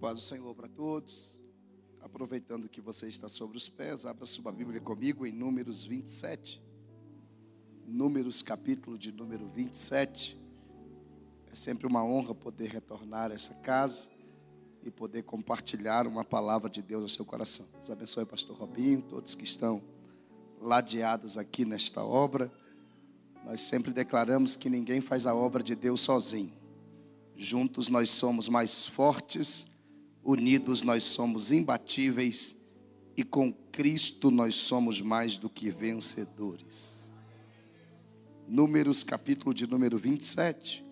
Paz do Senhor para todos. Aproveitando que você está sobre os pés, abra sua Bíblia comigo em Números 27. Números, capítulo de número 27. É sempre uma honra poder retornar a essa casa e poder compartilhar uma palavra de Deus no seu coração. Deus abençoe, Pastor Robinho, todos que estão ladeados aqui nesta obra. Nós sempre declaramos que ninguém faz a obra de Deus sozinho. Juntos nós somos mais fortes Unidos nós somos imbatíveis e com Cristo nós somos mais do que vencedores. Números, capítulo de número 27.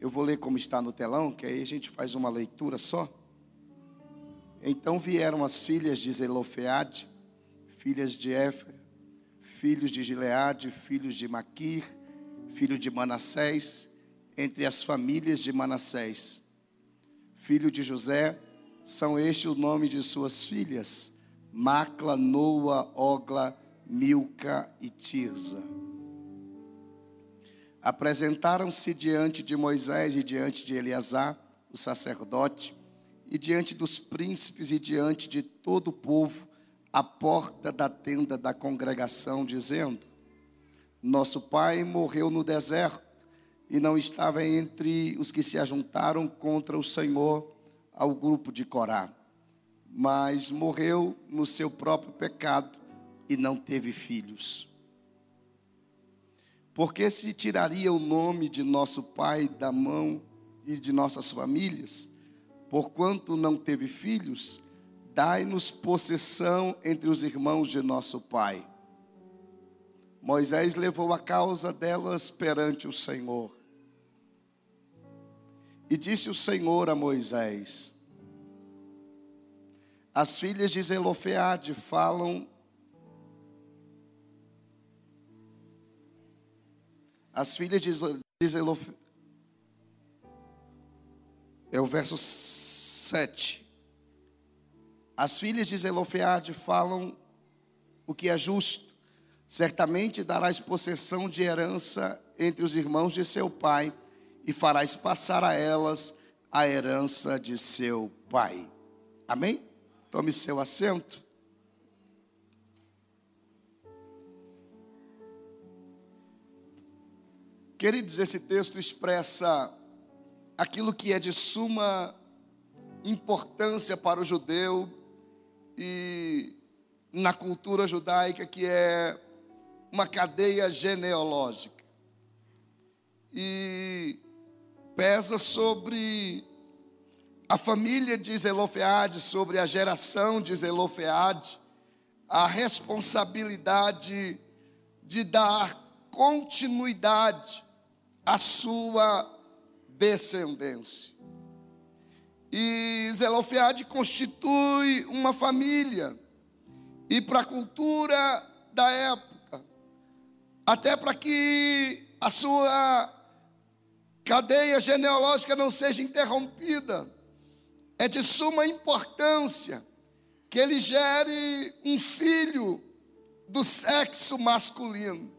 Eu vou ler como está no telão, que aí a gente faz uma leitura só. Então vieram as filhas de Zelofeade, filhas de Éfer, filhos de Gileade, filhos de Maquir, filho de Manassés, entre as famílias de Manassés. Filho de José, são estes o nome de suas filhas: Macla, Noa, Ogla, Milca e Tirza. Apresentaram-se diante de Moisés e diante de Eleazar, o sacerdote, e diante dos príncipes e diante de todo o povo, à porta da tenda da congregação, dizendo: Nosso pai morreu no deserto e não estava entre os que se ajuntaram contra o Senhor ao grupo de Corá, mas morreu no seu próprio pecado e não teve filhos. Porque se tiraria o nome de nosso pai da mão e de nossas famílias, porquanto não teve filhos, dai-nos possessão entre os irmãos de nosso pai. Moisés levou a causa delas perante o Senhor. E disse o Senhor a Moisés: As filhas de Zelofeade falam As filhas de Zelofeade É o verso 7. As filhas de Zelofeade falam o que é justo. Certamente darás possessão de herança entre os irmãos de seu pai e farás passar a elas a herança de seu pai. Amém? Tome seu assento. Queridos, esse texto expressa aquilo que é de suma importância para o judeu e na cultura judaica, que é uma cadeia genealógica. E pesa sobre a família de Zelofeade, sobre a geração de Zelofeade, a responsabilidade de dar continuidade à sua descendência. E Zelofeade constitui uma família, e para a cultura da época, até para que a sua cadeia genealógica não seja interrompida. É de suma importância que ele gere um filho do sexo masculino.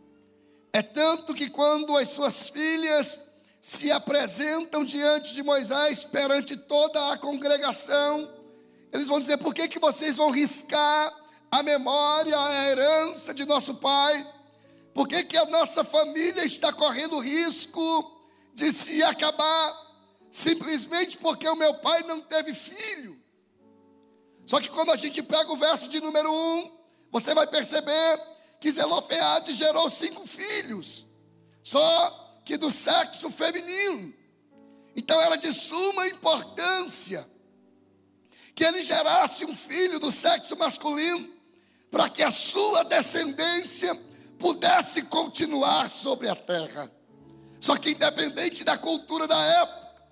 É tanto que quando as suas filhas se apresentam diante de Moisés, perante toda a congregação, eles vão dizer: por que, que vocês vão riscar a memória, a herança de nosso pai? Por que, que a nossa família está correndo risco de se acabar simplesmente porque o meu pai não teve filho. Só que quando a gente pega o verso de número 1, você vai perceber que Zelofeade gerou cinco filhos, só que do sexo feminino. Então era de suma importância que ele gerasse um filho do sexo masculino, para que a sua descendência pudesse continuar sobre a terra. Só que independente da cultura da época,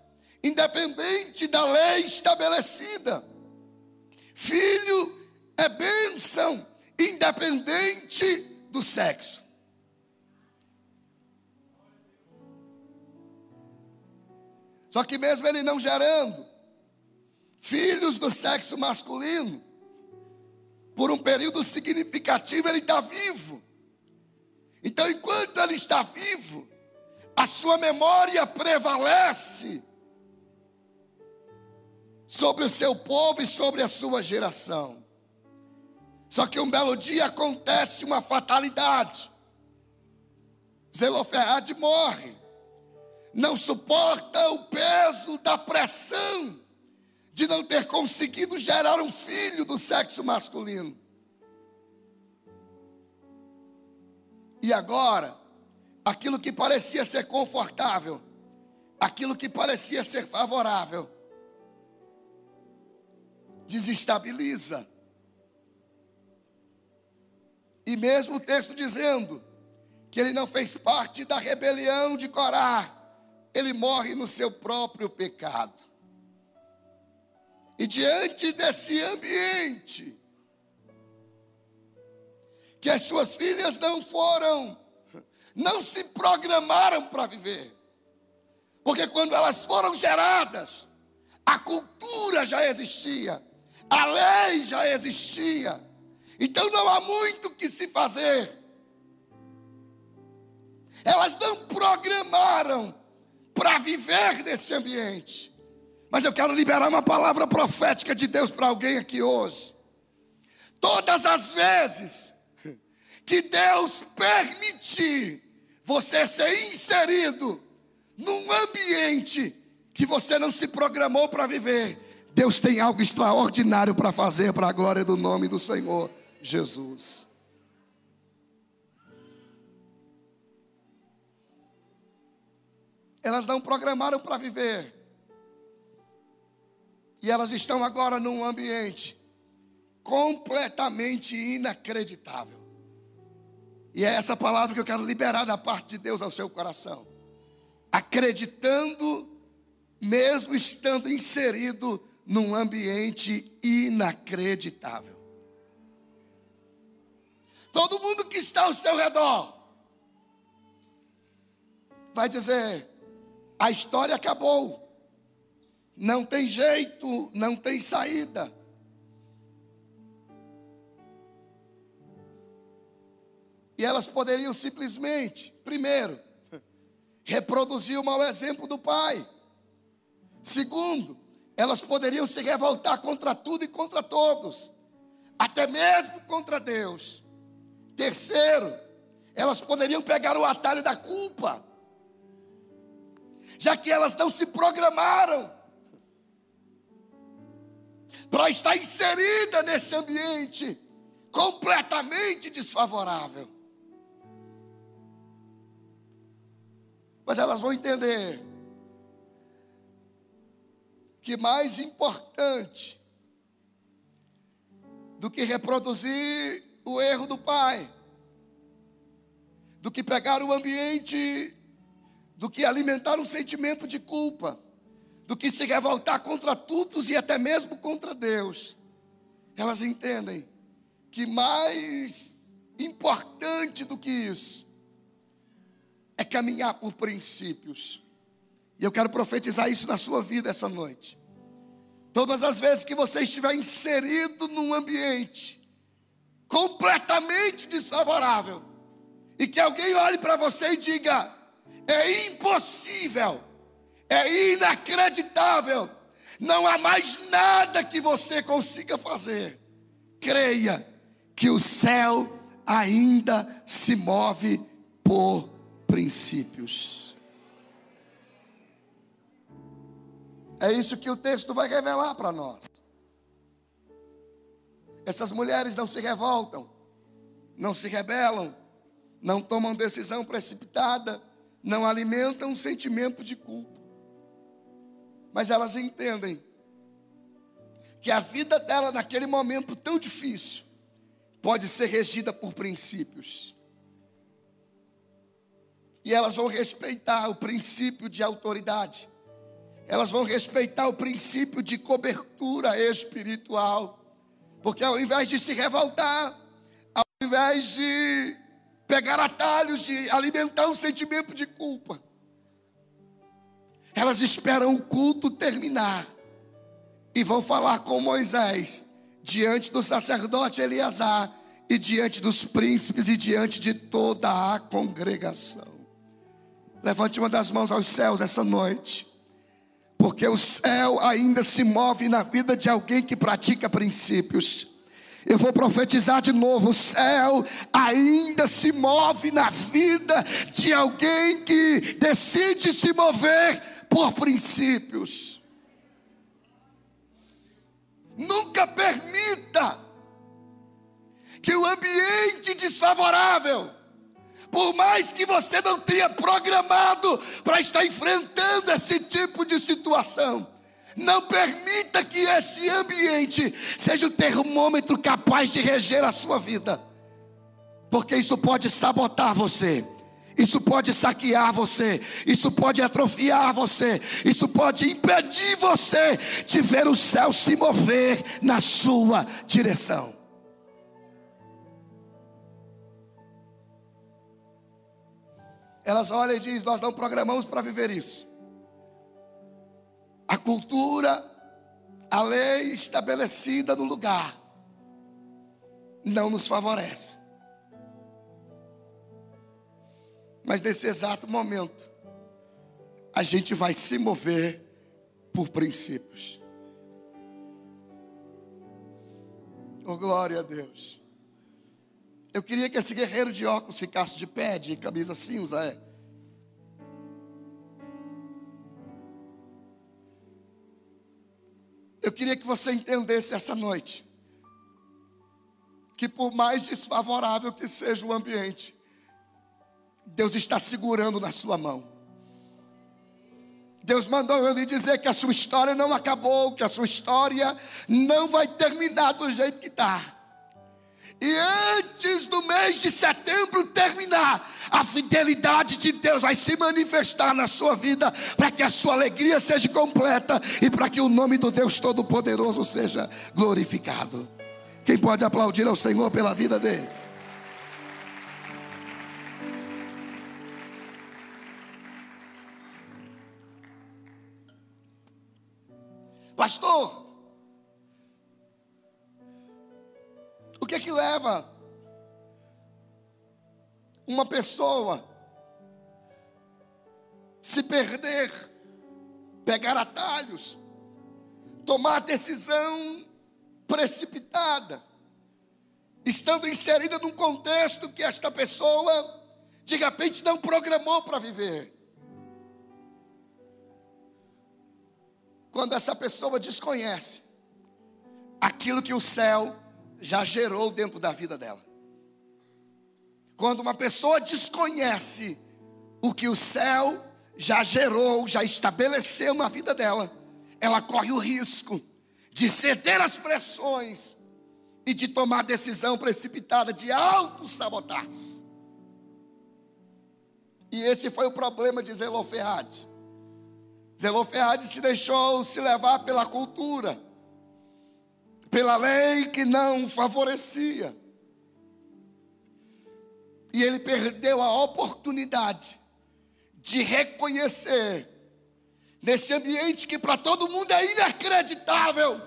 independente da lei estabelecida, filho é bênção, independente do sexo. Só que mesmo ele não gerando filhos do sexo masculino, por um período significativo ele está vivo. Então, enquanto ele está vivo, a sua memória prevalece sobre o seu povo e sobre a sua geração. Só que um belo dia acontece uma fatalidade. Zelofeade morre. Não suporta o peso da pressão de não ter conseguido gerar um filho do sexo masculino. E agora, aquilo que parecia ser confortável, aquilo que parecia ser favorável, desestabiliza. E mesmo o texto dizendo que ele não fez parte da rebelião de Corá, ele morre no seu próprio pecado. E diante desse ambiente, que as suas filhas não foram, não se programaram para viver. Porque quando elas foram geradas, a cultura já existia, a lei já existia. Então não há muito que se fazer. Elas não programaram para viver nesse ambiente. Mas eu quero liberar uma palavra profética de Deus para alguém aqui hoje. Todas as vezes que Deus permitir você ser inserido num ambiente que você não se programou para viver, Deus tem algo extraordinário para fazer para a glória do nome do Senhor Jesus. Elas não programaram para viver. E elas estão agora num ambiente completamente inacreditável. E é essa palavra que eu quero liberar da parte de Deus ao seu coração. Acreditando, mesmo estando inserido num ambiente inacreditável. Todo mundo que está ao seu redor vai dizer: a história acabou. Não tem jeito, não tem saída. E elas poderiam simplesmente, primeiro, reproduzir o mau exemplo do pai. Segundo, elas poderiam se revoltar contra tudo e contra todos, até mesmo contra Deus. Terceiro, elas poderiam pegar o atalho da culpa, já que elas não se programaram para estar inserida nesse ambiente completamente desfavorável. Mas elas vão entender que mais importante do que reproduzir o erro do pai, do que pegar o ambiente, do que alimentar um sentimento de culpa, do que se revoltar contra todos e até mesmo contra Deus. Elas entendem que mais importante do que isso é caminhar por princípios. E eu quero profetizar isso na sua vida essa noite. Todas as vezes que você estiver inserido num ambiente completamente desfavorável, e que alguém olhe para você e diga: é impossível é inacreditável. Não há mais nada que você consiga fazer. Creia que o céu ainda se move por princípios. É isso que o texto vai revelar para nós. Essas mulheres não se revoltam, não se rebelam, não tomam decisão precipitada, não alimentam um sentimento de culpa mas elas entendem que a vida dela naquele momento tão difícil pode ser regida por princípios. E elas vão respeitar o princípio de autoridade. Elas vão respeitar o princípio de cobertura espiritual. Porque ao invés de se revoltar, ao invés de pegar atalhos, de alimentar um sentimento de culpa, elas esperam o culto terminar e vão falar com Moisés diante do sacerdote Eleazar e diante dos príncipes e diante de toda a congregação. Levante uma das mãos aos céus essa noite. Porque o céu ainda se move na vida de alguém que pratica princípios. Eu vou profetizar de novo: o céu ainda se move na vida de alguém que decide se mover por princípios. Nunca permita que o ambiente desfavorável, por mais que você não tenha programado para estar enfrentando esse tipo de situação, não permita que esse ambiente seja o termômetro capaz de reger a sua vida, porque isso pode sabotar você. Isso pode saquear você, isso pode atrofiar você, isso pode impedir você de ver o céu se mover na sua direção. Elas olham e dizem: Nós não programamos para viver isso. A cultura, a lei estabelecida no lugar, não nos favorece. Mas nesse exato momento, a gente vai se mover por princípios. Oh, glória a Deus. Eu queria que esse guerreiro de óculos ficasse de pé, de camisa cinza, é. Eu queria que você entendesse essa noite que por mais desfavorável que seja o ambiente, Deus está segurando na sua mão. Deus mandou eu lhe dizer que a sua história não acabou, que a sua história não vai terminar do jeito que está. E antes do mês de setembro terminar, a fidelidade de Deus vai se manifestar na sua vida, para que a sua alegria seja completa e para que o nome do Deus Todo-Poderoso seja glorificado. Quem pode aplaudir ao Senhor pela vida dele? Pastor, que é que leva uma pessoa se perder, pegar atalhos, tomar decisão precipitada, estando inserida num contexto que esta pessoa de repente não programou para viver. Quando essa pessoa desconhece aquilo que o céu já gerou dentro da vida dela. Quando uma pessoa desconhece o que o céu já gerou, já estabeleceu na vida dela, ela corre o risco de ceder às pressões e de tomar decisão precipitada de auto-sabotar-se. E esse foi o problema de Zelofeade. Zelofeade se deixou se levar pela cultura pela lei que não favorecia. E ele perdeu a oportunidade de reconhecer, nesse ambiente que para todo mundo é inacreditável,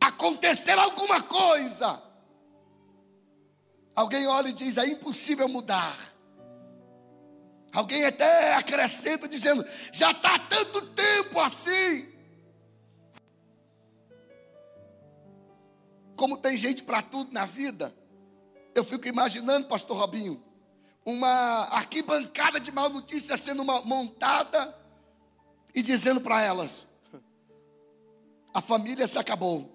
acontecer alguma coisa. Alguém olha e diz: é impossível mudar. Alguém até acrescenta dizendo: já está tanto tempo assim. Como tem gente para tudo na vida, eu fico imaginando, pastor Robinho, uma arquibancada de mal notícia sendo montada e dizendo para elas: a família se acabou,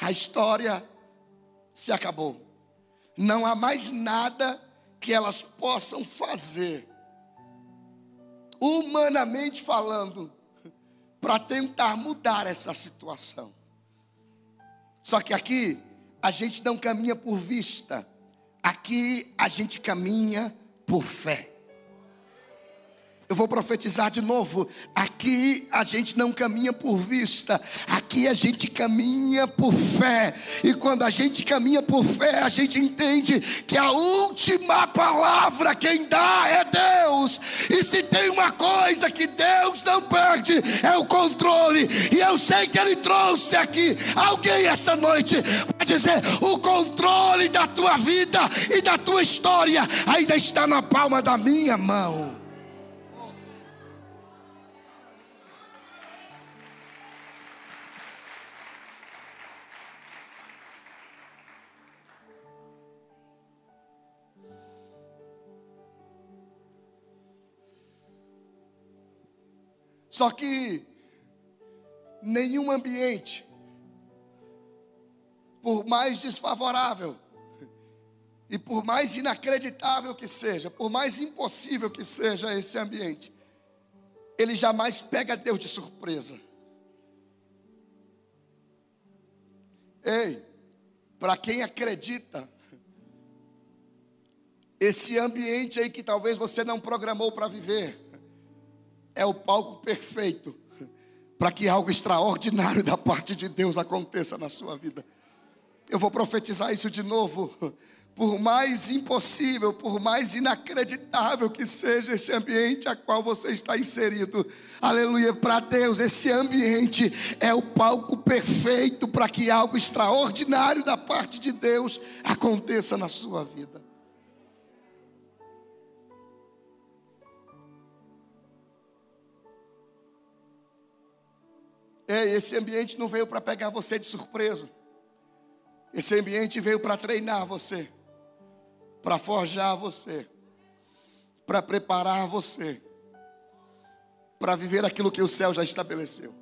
a história se acabou, não há mais nada que elas possam fazer, humanamente falando, para tentar mudar essa situação. Só que aqui a gente não caminha por vista, aqui a gente caminha por fé. Eu vou profetizar de novo. Aqui a gente não caminha por vista, aqui a gente caminha por fé. E quando a gente caminha por fé, a gente entende que a última palavra quem dá é Deus. E se tem uma coisa que Deus não perde, é o controle. E eu sei que Ele trouxe aqui alguém essa noite para dizer: o controle da tua vida e da tua história ainda está na palma da minha mão. Só que nenhum ambiente, por mais desfavorável, e por mais inacreditável que seja, por mais impossível que seja esse ambiente, ele jamais pega Deus de surpresa. Ei, para quem acredita, esse ambiente aí que talvez você não programou para viver, é o palco perfeito para que algo extraordinário da parte de Deus aconteça na sua vida. Eu vou profetizar isso de novo por mais impossível, por mais inacreditável que seja esse ambiente a qual você está inserido, aleluia, para Deus, esse ambiente é o palco perfeito para que algo extraordinário da parte de Deus aconteça na sua vida. Ei, esse ambiente não veio para pegar você de surpresa. Esse ambiente veio para treinar você para forjar você, para preparar você, para viver aquilo que o céu já estabeleceu.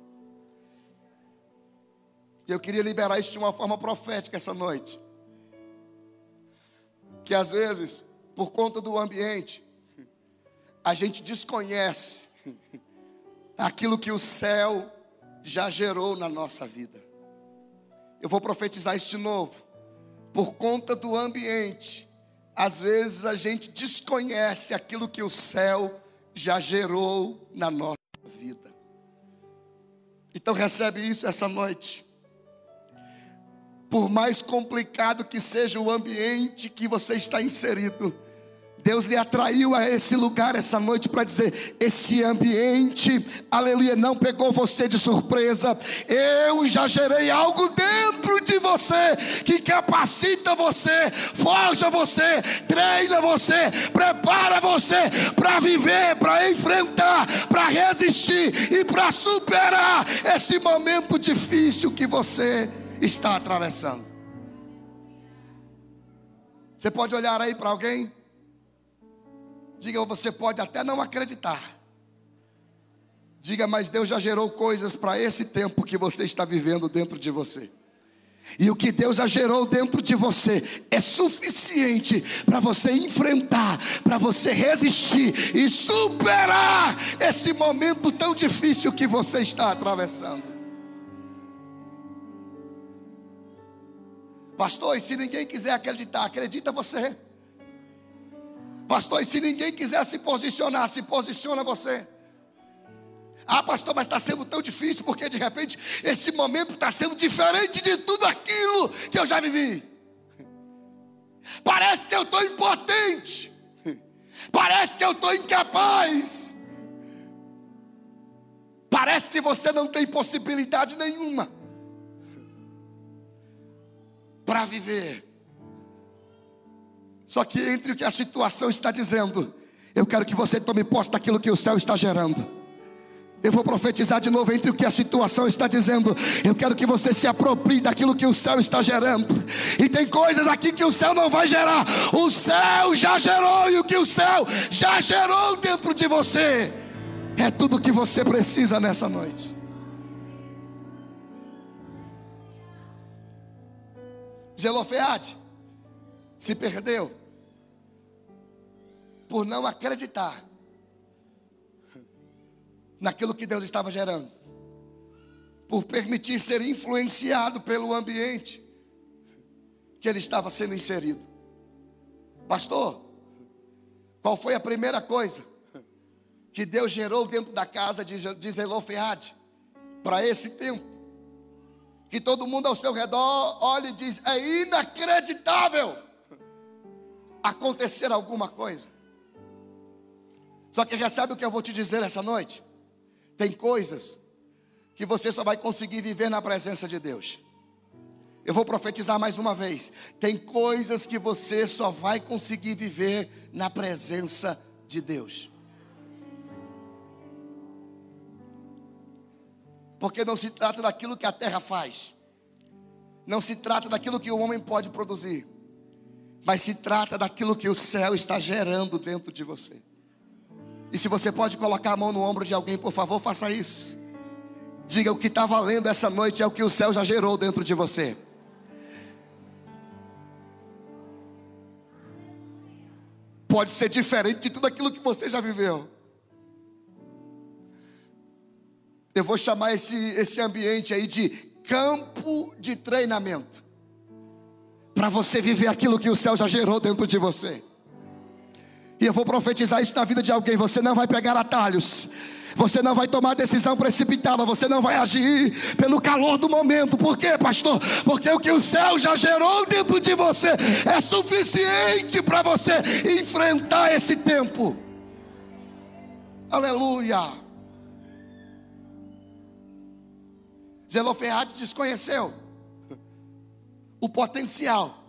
E eu queria liberar isso de uma forma profética essa noite. Que às vezes, por conta do ambiente, a gente desconhece aquilo que o céu já gerou na nossa vida. Eu vou profetizar isso de novo. Por conta do ambiente, às vezes a gente desconhece aquilo que o céu já gerou na nossa vida. Então recebe isso essa noite. Por mais complicado que seja o ambiente que você está inserido, Deus lhe atraiu a esse lugar essa noite para dizer: esse ambiente, aleluia, não pegou você de surpresa. Eu já gerei algo dentro de você que capacita você, forja você, treina você, prepara você para viver, para enfrentar, para resistir e para superar esse momento difícil que você está atravessando. Você pode olhar aí para alguém? Diga, você pode até não acreditar. Diga, mas Deus já gerou coisas para esse tempo que você está vivendo dentro de você. E o que Deus já gerou dentro de você é suficiente para você enfrentar, para você resistir e superar esse momento tão difícil que você está atravessando. Pastor, e se ninguém quiser acreditar, acredita você. Pastor, e se ninguém quiser se posicionar, se posiciona você. Ah, pastor, mas está sendo tão difícil porque de repente esse momento está sendo diferente de tudo aquilo que eu já vivi. Parece que eu estou impotente. Parece que eu estou incapaz. Parece que você não tem possibilidade nenhuma para viver só que entre o que a situação está dizendo, eu quero que você tome posse daquilo que o céu está gerando. Eu vou profetizar de novo entre o que a situação está dizendo. Eu quero que você se aproprie daquilo que o céu está gerando. E tem coisas aqui que o céu não vai gerar. O céu já gerou e o que o céu já gerou dentro de você é tudo o que você precisa nessa noite. Zelofeade se perdeu por não acreditar naquilo que Deus estava gerando, por permitir ser influenciado pelo ambiente que ele estava sendo inserido. Pastor, qual foi a primeira coisa que Deus gerou dentro da casa de, de Zelofeade para esse tempo. Que todo mundo ao seu redor olha e diz: é inacreditável acontecer alguma coisa. Só que recebe o que eu vou te dizer essa noite? Tem coisas que você só vai conseguir viver na presença de Deus. Eu vou profetizar mais uma vez. Tem coisas que você só vai conseguir viver na presença de Deus. Porque não se trata daquilo que a terra faz, não se trata daquilo que o homem pode produzir, mas se trata daquilo que o céu está gerando dentro de você. E se você pode colocar a mão no ombro de alguém, por favor, faça isso. Diga o que está valendo essa noite é o que o céu já gerou dentro de você. Pode ser diferente de tudo aquilo que você já viveu. Eu vou chamar esse, esse ambiente aí de campo de treinamento. Para você viver aquilo que o céu já gerou dentro de você. E eu vou profetizar isso na vida de alguém. Você não vai pegar atalhos. Você não vai tomar decisão precipitada, você não vai agir pelo calor do momento. Por quê, pastor? Porque o que o céu já gerou dentro de você é suficiente para você enfrentar esse tempo. Aleluia. Zelofeade desconheceu o potencial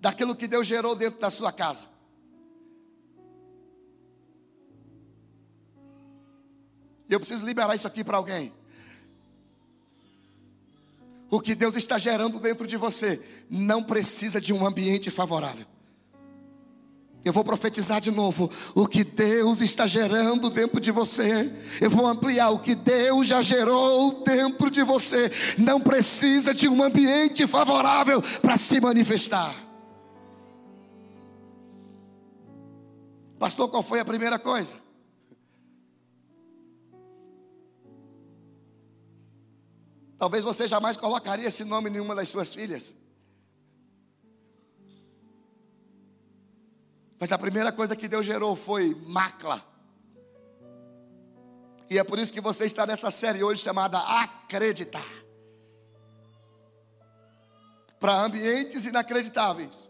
daquilo que Deus gerou dentro da sua casa. E eu preciso liberar isso aqui para alguém. O que Deus está gerando dentro de você não precisa de um ambiente favorável. Eu vou profetizar de novo. O que Deus está gerando dentro de você, eu vou ampliar. O que Deus já gerou dentro de você, não precisa de um ambiente favorável para se manifestar. Pastor, qual foi a primeira coisa? Talvez você jamais colocaria esse nome em nenhuma das suas filhas. Mas a primeira coisa que Deus gerou foi Macla. E é por isso que você está nessa série hoje chamada Acreditar. Para ambientes inacreditáveis.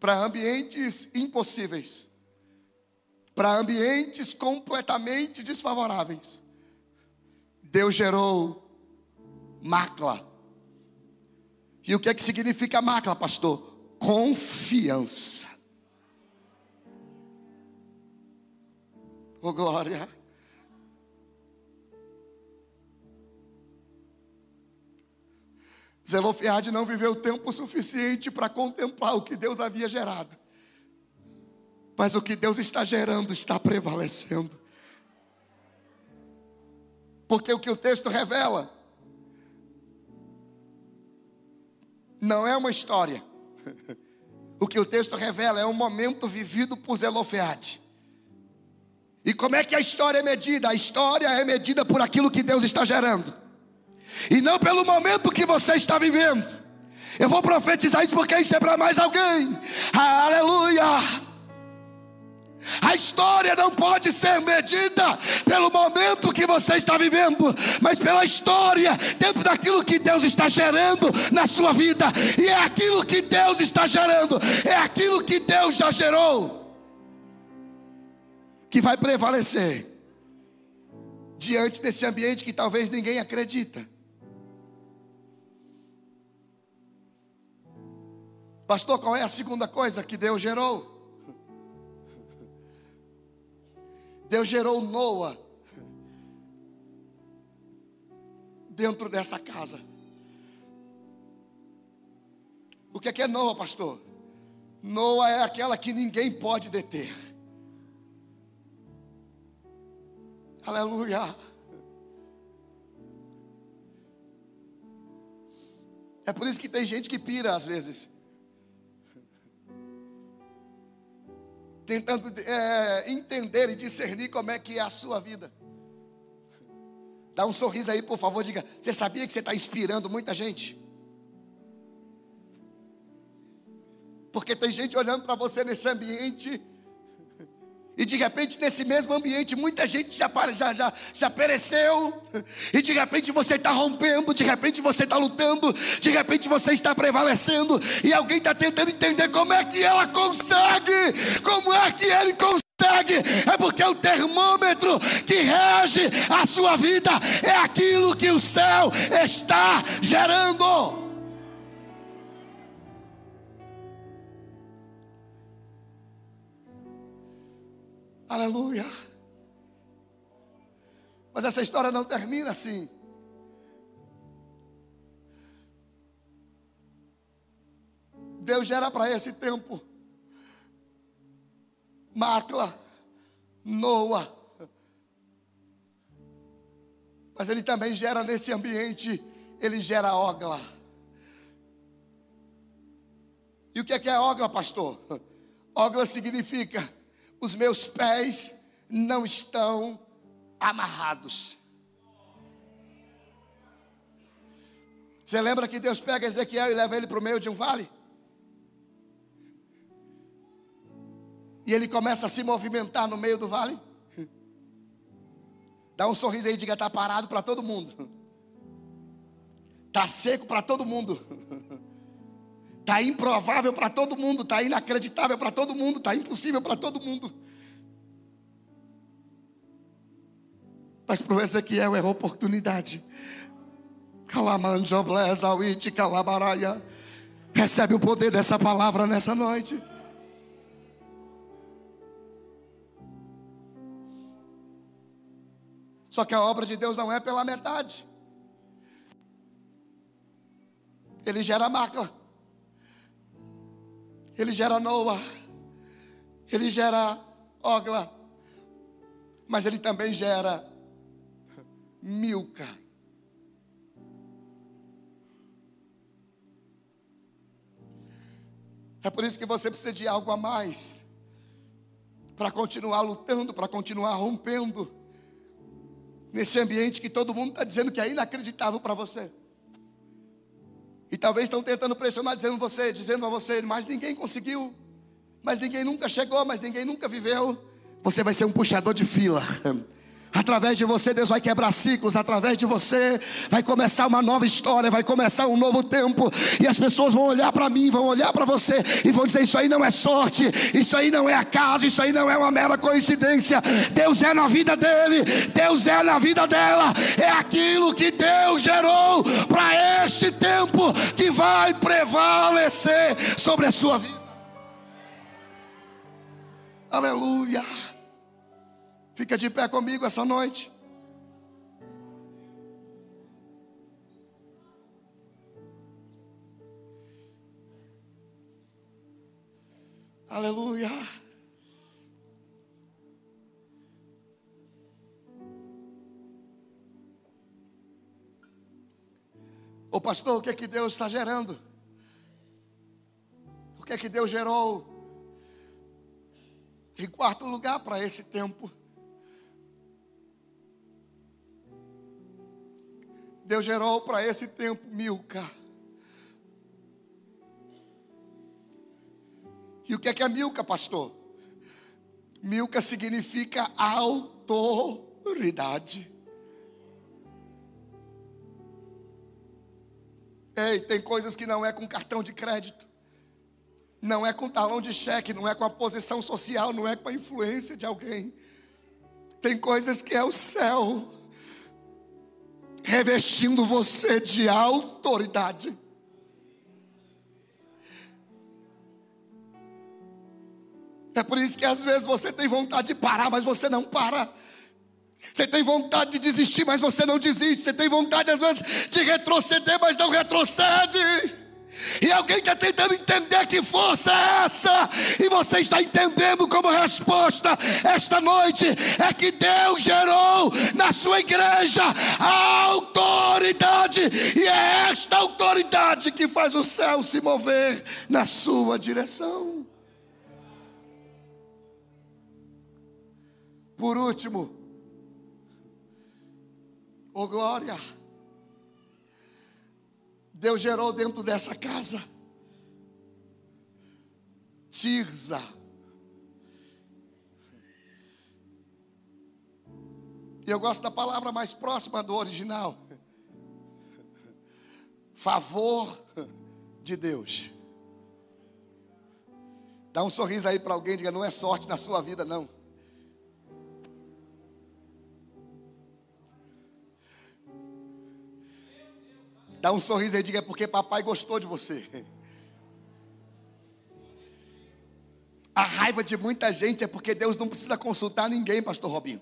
Para ambientes impossíveis. Para ambientes completamente desfavoráveis. Deus gerou Macla. E o que é que significa Macla, pastor? confiança. Oh glória. Zelofeade não viveu tempo suficiente para contemplar o que Deus havia gerado. Mas o que Deus está gerando está prevalecendo. Porque o que o texto revela não é uma história. O que o texto revela é um momento vivido por Zelofeade. E como é que a história é medida? A história é medida por aquilo que Deus está gerando. E não pelo momento que você está vivendo. Eu vou profetizar isso porque isso é para mais alguém. Aleluia! A história não pode ser medida pelo momento que você está vivendo, mas pela história dentro daquilo que Deus está gerando na sua vida. E é aquilo que Deus está gerando, é aquilo que Deus já gerou, que vai prevalecer diante desse ambiente que talvez ninguém acredita. Pastor, qual é a segunda coisa que Deus gerou? Deus gerou Noa dentro dessa casa. O que é, que é Noa, pastor? Noa é aquela que ninguém pode deter. Aleluia. É por isso que tem gente que pira às vezes. Tentando é, entender e discernir como é que é a sua vida. Dá um sorriso aí, por favor, diga: Você sabia que você está inspirando muita gente? Porque tem gente olhando para você nesse ambiente E de repente, nesse mesmo ambiente, muita gente já, já, já, já pereceu. E de repente você está rompendo, de repente você está lutando, de repente você está prevalecendo. E alguém está tentando entender como é que ela consegue, como é que ele consegue. É porque o termômetro que rege a sua vida é aquilo que o céu está gerando. Aleluia. Mas essa história não termina assim. Deus gera para esse tempo Macla, Noa. Mas ele também gera nesse ambiente, ele gera Ogla. E o que é que é Ogla, pastor? Ogla significa os meus pés não estão amarrados. Você lembra que Deus pega Ezequiel e leva ele para o meio de um vale? E ele começa a se movimentar no meio do vale? Dá um sorriso aí e diga: está parado para todo mundo. Está seco para todo mundo. Está improvável para todo mundo, está inacreditável para todo mundo, está impossível para todo mundo. Mas para o Ezequiel é oportunidade. Recebe o poder dessa palavra nessa noite. Só que a obra de Deus não é pela metade. Ele gera mácula. Ele gera Noah, ele gera Ogla, mas ele também gera Milca. É por isso que você precisa de algo a mais para continuar lutando, para continuar rompendo nesse ambiente que todo mundo está dizendo que é inacreditável para você. E talvez estão tentando pressionar, dizendo você, dizendo a você, mas ninguém conseguiu, mas ninguém nunca chegou, mas ninguém nunca viveu. Você vai ser um puxador de fila. Através de você, Deus vai quebrar ciclos. Através de você, vai começar uma nova história, vai começar um novo tempo. E as pessoas vão olhar para mim, vão olhar para você e vão dizer: Isso aí não é sorte, isso aí não é acaso, isso aí não é uma mera coincidência. Deus é na vida dele, Deus é na vida dela. É aquilo que Deus gerou para este tempo que vai prevalecer sobre a sua vida. Aleluia. Fica de pé comigo essa noite. Aleluia. Ô pastor, o que é que Deus está gerando? O que é que Deus gerou? Em quarto lugar para esse tempo. Deus gerou para esse tempo Milca. E o que é que é Milca, pastor? Milca significa autoridade. Ei, tem coisas que não é com cartão de crédito, não é com talão de cheque, não é com a posição social, não é com a influência de alguém. Tem coisas que é o céu revestindo você de autoridade. É por isso que às vezes você tem vontade de parar, mas você não para. Você tem vontade de desistir, mas você não desiste. Você tem vontade, às vezes, de retroceder, mas não retrocede. E alguém está tentando entender que força é essa, e você está entendendo como resposta esta noite é que Deus gerou na sua igreja a autoridade, e é esta autoridade que faz o céu se mover na sua direção. Por último, oh glória. Deus gerou dentro dessa casa. Tirza. Eu gosto da palavra mais próxima do original. Favor de Deus. Dá um sorriso aí para alguém, diga: não é sorte na sua vida, não. Dá um sorriso e diga: é porque papai gostou de você. A raiva de muita gente é porque Deus não precisa consultar ninguém, Pastor Robinho,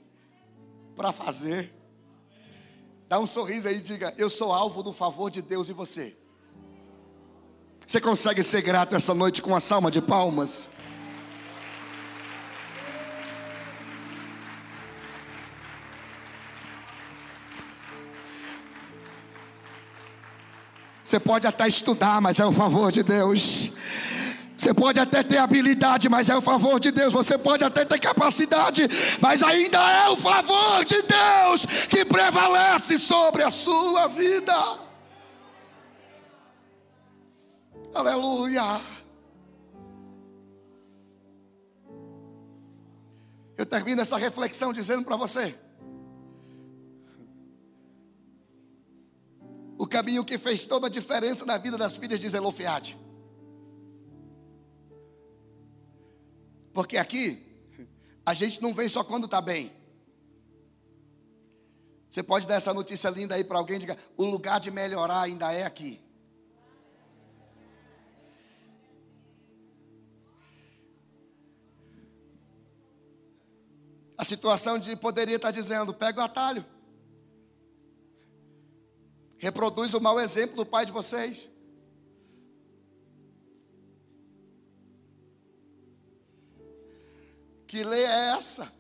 para fazer. Dá um sorriso aí e diga: Eu sou alvo do favor de Deus e você. Você consegue ser grato essa noite com uma salma de palmas? Você pode até estudar, mas é o favor de Deus. Você pode até ter habilidade, mas é o favor de Deus. Você pode até ter capacidade, mas ainda é o favor de Deus que prevalece sobre a sua vida. Aleluia. Eu termino essa reflexão dizendo para você: o caminho que fez toda a diferença na vida das filhas de Zelofeade. Porque aqui, a gente não vem só quando está bem. Você pode dar essa notícia linda aí para alguém diga: o lugar de melhorar ainda é aqui. A situação de poderia estar dizendo: pega o atalho, reproduz o mau exemplo do pai de vocês. Que lei é essa?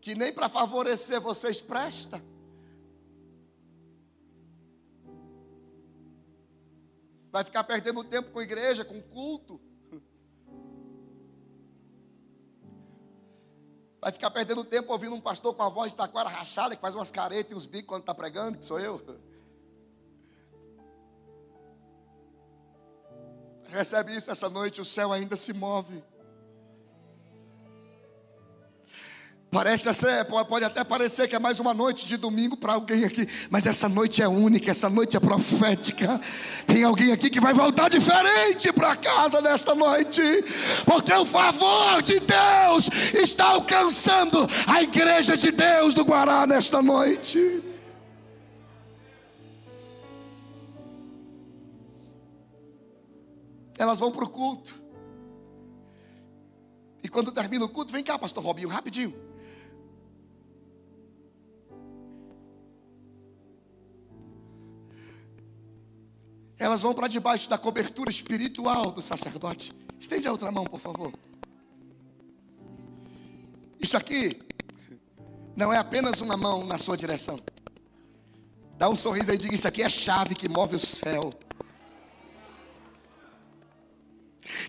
Que nem para favorecer vocês presta. Vai ficar perdendo tempo com igreja, com culto. Vai ficar perdendo tempo ouvindo um pastor com a voz de taquara rachada, que faz umas caretas e uns bicos quando está pregando, que sou eu. recebe isso essa noite, o céu ainda se move. Parece ser, pode até parecer que é mais uma noite de domingo para alguém aqui, mas essa noite é única, essa noite é profética. Tem alguém aqui que vai voltar diferente para casa nesta noite, porque o favor de Deus está alcançando a igreja de Deus do Guará nesta noite. elas vão para o culto. E quando termina o culto, vem cá, pastor Robinho, rapidinho. Elas vão para debaixo da cobertura espiritual do sacerdote. Estende a outra mão, por favor. Isso aqui não é apenas uma mão na sua direção. Dá um sorriso aí e diga: Isso aqui é chave que move o céu.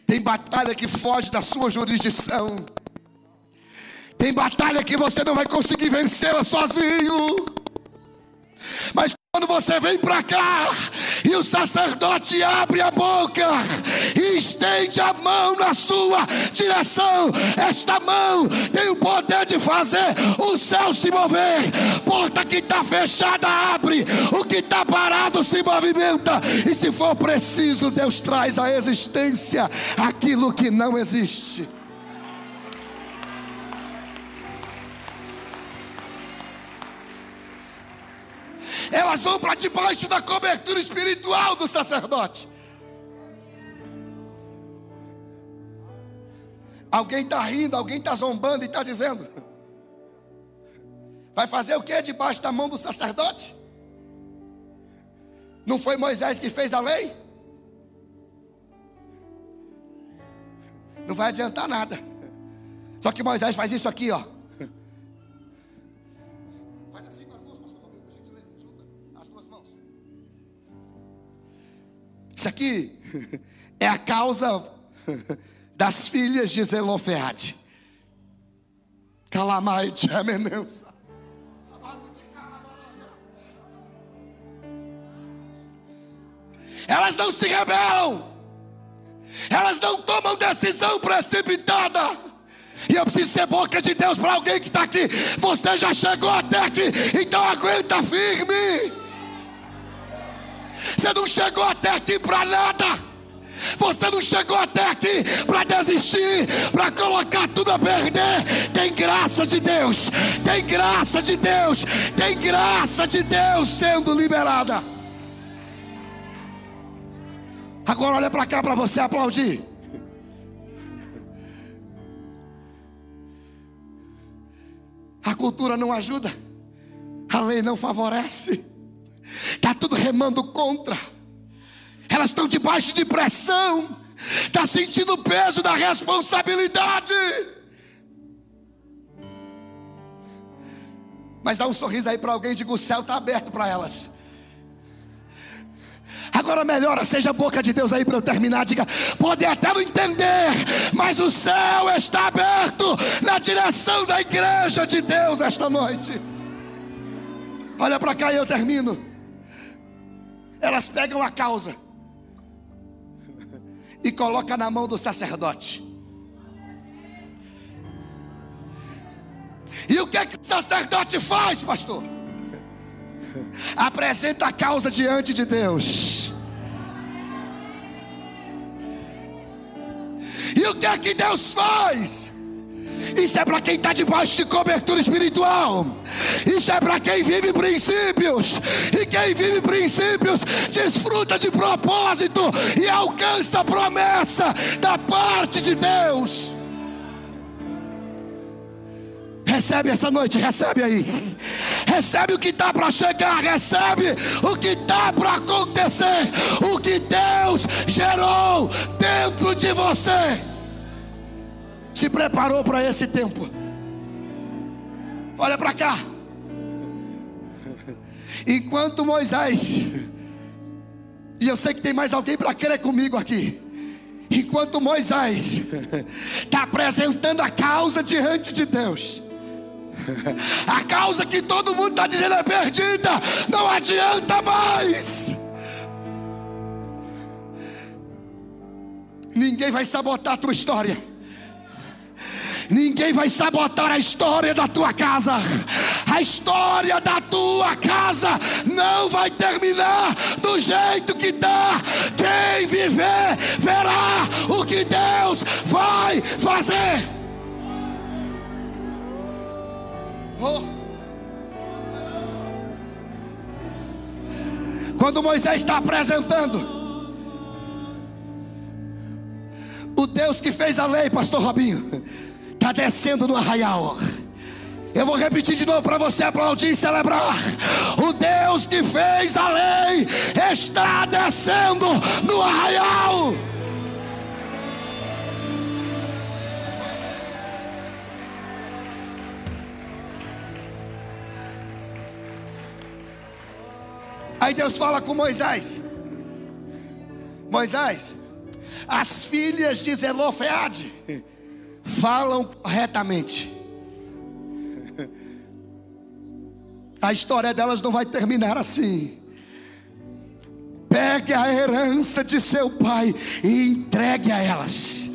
Tem batalha que foge da sua jurisdição. Tem batalha que você não vai conseguir vencê-la sozinho. Mas quando você vem para cá e o sacerdote abre a boca e estende a mão na sua direção, esta mão tem o poder de fazer o céu se mover. Porta que está fechada abre, o que está parado se movimenta, e se for preciso, Deus traz à existência aquilo que não existe. Elas vão para debaixo da cobertura espiritual do sacerdote. Alguém está rindo, alguém está zombando e está dizendo: Vai fazer o que debaixo da mão do sacerdote? Não foi Moisés que fez a lei? Não vai adiantar nada. Só que Moisés faz isso aqui, ó. Isso aqui é a causa das filhas de Zelofeade. Calamai Tchemeneusa. Elas não se rebelam. Elas não tomam decisão precipitada. E eu preciso ser boca de Deus para alguém que está aqui. Você já chegou até aqui, então aguenta firme. Você não chegou até aqui para nada. Você não chegou até aqui para desistir, para colocar tudo a perder. Tem graça de Deus, tem graça de Deus, tem graça de Deus sendo liberada. Agora olha para cá para você aplaudir. A cultura não ajuda, a lei não favorece, está tudo remando contra, elas estão debaixo de pressão, está sentindo o peso da responsabilidade. Mas dá um sorriso aí para alguém e diga: o céu está aberto para elas. Agora melhora, seja a boca de Deus aí para eu terminar. Diga, pode até não entender, mas o céu está aberto na direção da igreja de Deus esta noite. Olha para cá e eu termino. Elas pegam a causa e colocam na mão do sacerdote. E o que, que o sacerdote faz, pastor? Apresenta a causa diante de Deus. E o que é que Deus faz? Isso é para quem está debaixo de cobertura espiritual. Isso é para quem vive princípios. E quem vive princípios desfruta de propósito e alcança a promessa da parte de Deus. Recebe essa noite, recebe aí. Recebe o que está para chegar, recebe o que está para acontecer. O que Deus gerou dentro de você. Te preparou para esse tempo. Olha para cá. Enquanto Moisés, e eu sei que tem mais alguém para crer comigo aqui. Enquanto Moisés está apresentando a causa diante de Deus, a causa que todo mundo está dizendo é perdida, não adianta mais. Ninguém vai sabotar a tua história. Ninguém vai sabotar a história da tua casa. A história da tua casa não vai terminar do jeito que está. Quem viver verá o que Deus vai fazer. Quando Moisés está apresentando, o Deus que fez a lei, Pastor Robinho, está descendo no arraial. Eu vou repetir de novo para você aplaudir e celebrar. O Deus que fez a lei está descendo no arraial. Aí Deus fala com Moisés: Moisés, as filhas de Zelofeade falam corretamente. A história delas não vai terminar assim. Pegue a herança de seu pai e entregue a elas.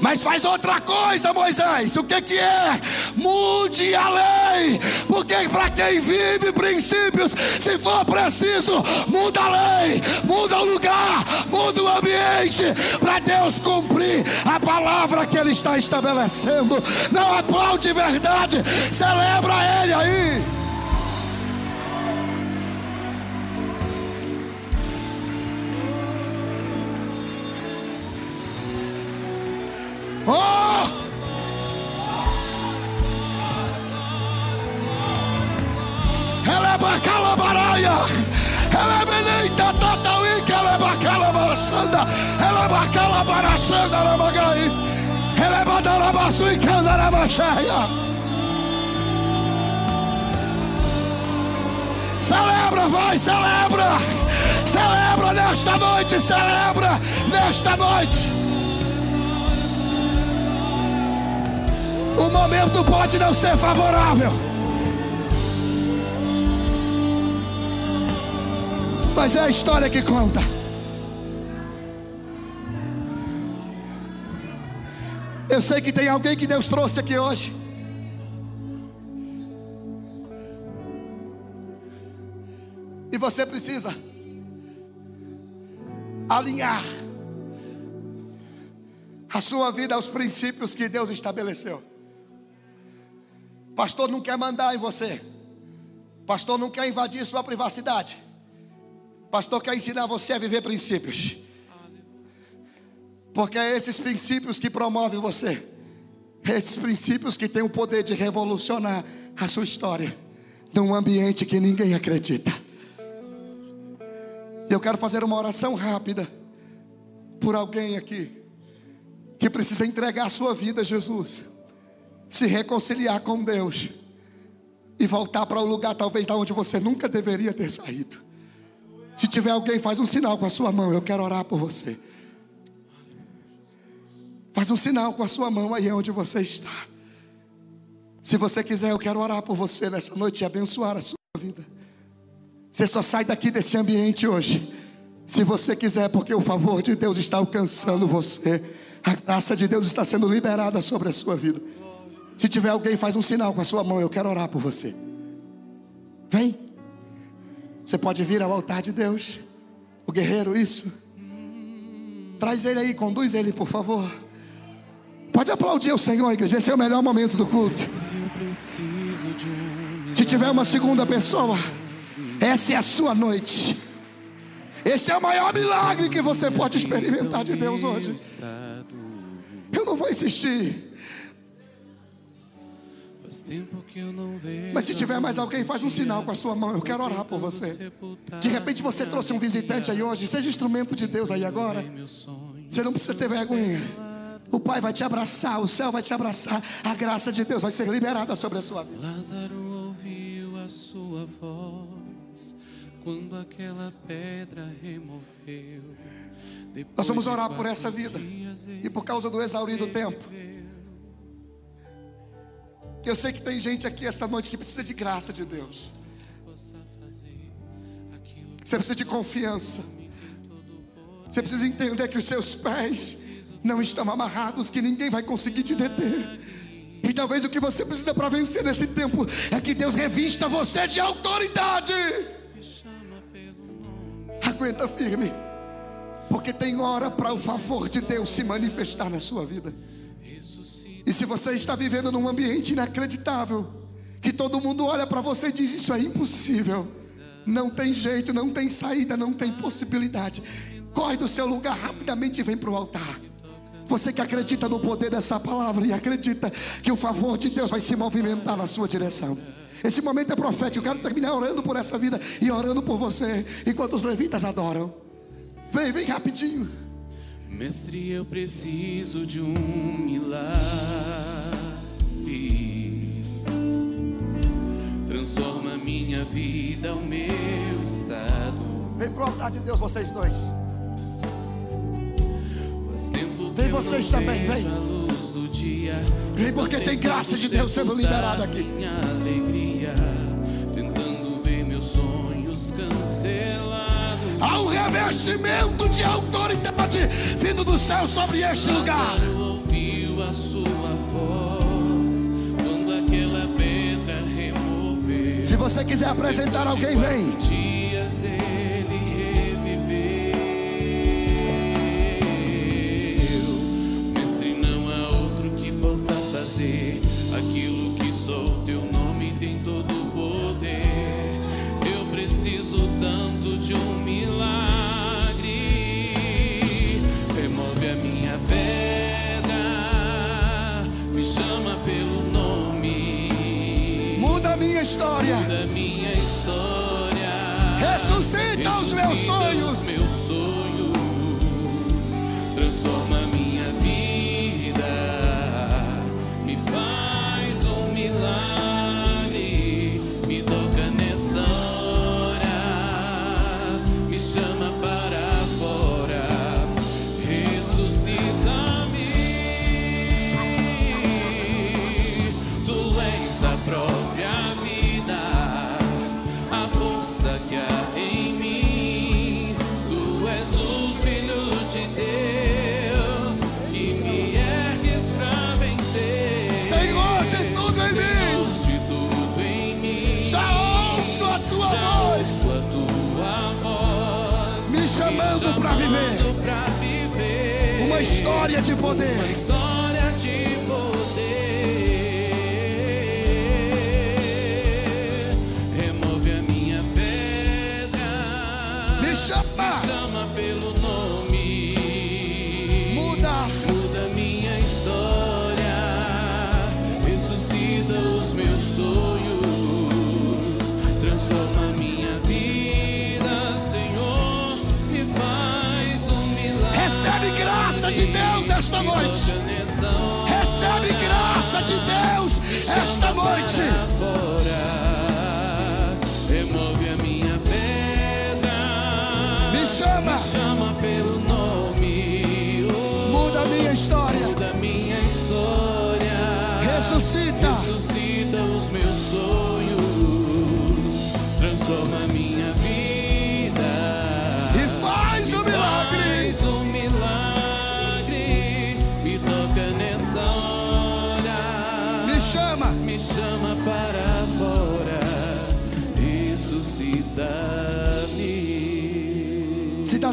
Mas faz outra coisa, Moisés. O que, que é? Mude a lei. Porque para quem vive princípios, se for preciso, muda a lei, muda o lugar, muda o ambiente. Para Deus cumprir a palavra que Ele está estabelecendo. Não aplaude verdade, celebra Ele aí. Tataui, que é bacala. Ela é bacala, é. Celebra, vai, celebra. Celebra nesta noite, celebra nesta noite. O momento pode não ser favorável. Mas é a história que conta. Eu sei que tem alguém que Deus trouxe aqui hoje. E você precisa alinhar a sua vida aos princípios que Deus estabeleceu. Pastor não quer mandar em você. Pastor não quer invadir sua privacidade. Pastor quer ensinar você a viver princípios. Porque é esses princípios que promovem você. É esses princípios que têm o poder de revolucionar a sua história num ambiente que ninguém acredita. Eu quero fazer uma oração rápida por alguém aqui que precisa entregar a sua vida a Jesus, se reconciliar com Deus e voltar para o lugar talvez da onde você nunca deveria ter saído. Se tiver alguém, faz um sinal com a sua mão, eu quero orar por você. Faz um sinal com a sua mão aí onde você está. Se você quiser, eu quero orar por você nessa noite e abençoar a sua vida. Você só sai daqui desse ambiente hoje. Se você quiser, porque o favor de Deus está alcançando você. A graça de Deus está sendo liberada sobre a sua vida. Se tiver alguém, faz um sinal com a sua mão. Eu quero orar por você. Vem. Você pode vir ao altar de Deus. O guerreiro, isso. Traz ele aí, conduz ele, por favor. Pode aplaudir o Senhor, igreja. Esse é o melhor momento do culto. Se tiver uma segunda pessoa, essa é a sua noite. Esse é o maior milagre que você pode experimentar de Deus hoje. Eu não vou insistir. Mas se tiver mais alguém, faz um sinal com a sua mão. Eu quero orar por você. De repente você trouxe um visitante aí hoje. Seja instrumento de Deus aí agora. Você não precisa ter vergonha. O Pai vai te abraçar, o céu vai te abraçar, a graça de Deus vai ser liberada sobre a sua vida. Lázaro ouviu a sua voz quando aquela pedra removeu. Nós vamos orar por essa vida e por causa do exaurido tempo. Eu sei que tem gente aqui essa noite que precisa de graça de Deus. Você precisa de confiança. Você precisa entender que os seus pés não estão amarrados, que ninguém vai conseguir te deter. E talvez o que você precisa para vencer nesse tempo é que Deus revista você de autoridade. Aguenta firme, porque tem hora para o favor de Deus se manifestar na sua vida. E se você está vivendo num ambiente inacreditável, que todo mundo olha para você e diz: Isso é impossível, não tem jeito, não tem saída, não tem possibilidade. Corre do seu lugar rapidamente e vem para o altar. Você que acredita no poder dessa palavra e acredita que o favor de Deus vai se movimentar na sua direção. Esse momento é profético. Eu quero terminar orando por essa vida e orando por você, enquanto os levitas adoram. Vem, vem rapidinho. Mestre, eu preciso de um milagre. Transforma minha vida, o meu estado. Vem pro altar de Deus, vocês dois. Vem vocês também, vem. a luz do dia. Vem, porque tem graça de Deus sendo liberada aqui. Revestimento de autoridade vindo do céu sobre este lugar. Ouviu a sua voz quando aquela pedra removeu. Se você quiser apresentar alguém, vem. História. da minha história. Ressuscita os meus Ressuscita sonhos. meus História de poder.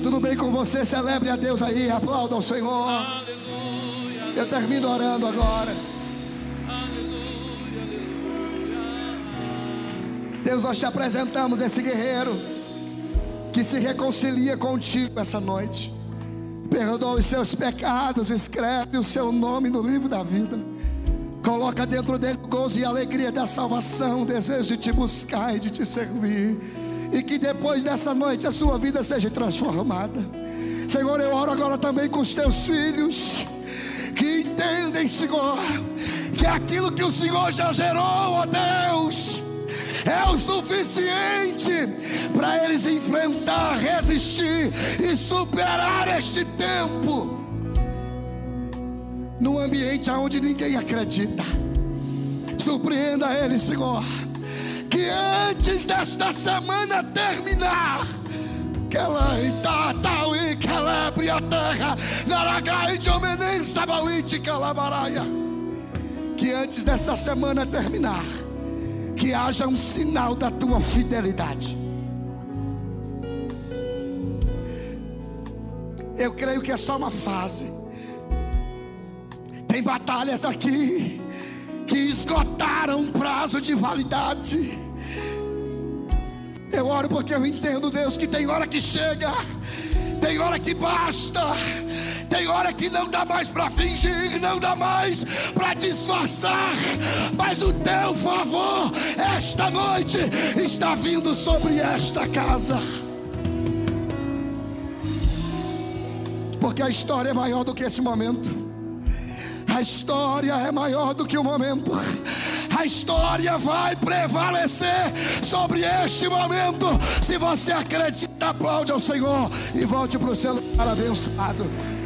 Tudo bem com você, celebre a Deus aí, aplauda ao Senhor. Aleluia, Eu termino orando agora. aleluia, aleluia. Deus, nós te apresentamos esse guerreiro que se reconcilia contigo essa noite. Perdoa os seus pecados, escreve o seu nome no livro da vida. Coloca dentro dele o gozo e a alegria da salvação, o desejo de te buscar e de te servir. E que depois dessa noite a sua vida seja transformada. Senhor, eu oro agora também com os teus filhos que entendem, Senhor, que aquilo que o Senhor já gerou, ó Deus, é o suficiente para eles enfrentar, resistir e superar este tempo num ambiente onde ninguém acredita. Surpreenda eles, Senhor, que antes desta semana terminar, e que ela abre a terra, naragai de omenem sabauite calabaraia. Que antes dessa semana terminar, que haja um sinal da tua fidelidade. Eu creio que é só uma fase. Tem batalhas aqui que esgotaram o prazo de validade. Eu oro porque eu entendo, Deus, que tem hora que chega, tem hora que basta, tem hora que não dá mais para fingir, não dá mais para disfarçar, mas o teu favor esta noite está vindo sobre esta casa. Porque a história é maior do que esse momento. A história é maior do que o momento. A história vai prevalecer sobre este momento. Se você acredita, aplaude ao Senhor e volte para o seu lugar abençoado.